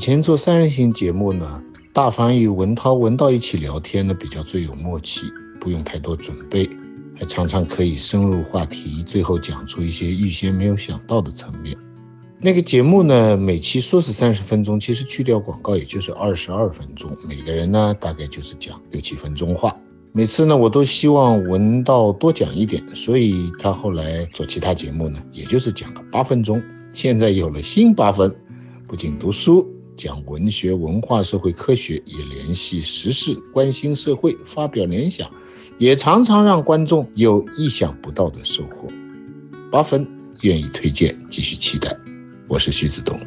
以前做三人行节目呢，大凡与文涛、文道一起聊天呢，比较最有默契，不用太多准备，还常常可以深入话题，最后讲出一些预先没有想到的层面。那个节目呢，每期说是三十分钟，其实去掉广告也就是二十二分钟，每个人呢大概就是讲六七分钟话。每次呢，我都希望文道多讲一点，所以他后来做其他节目呢，也就是讲个八分钟。现在有了新八分，不仅读书讲文学文化社会科学以联系时事关心社会发表联想也常常让观众有意想不到的收获。八分愿意推荐继续期待。我是徐子东。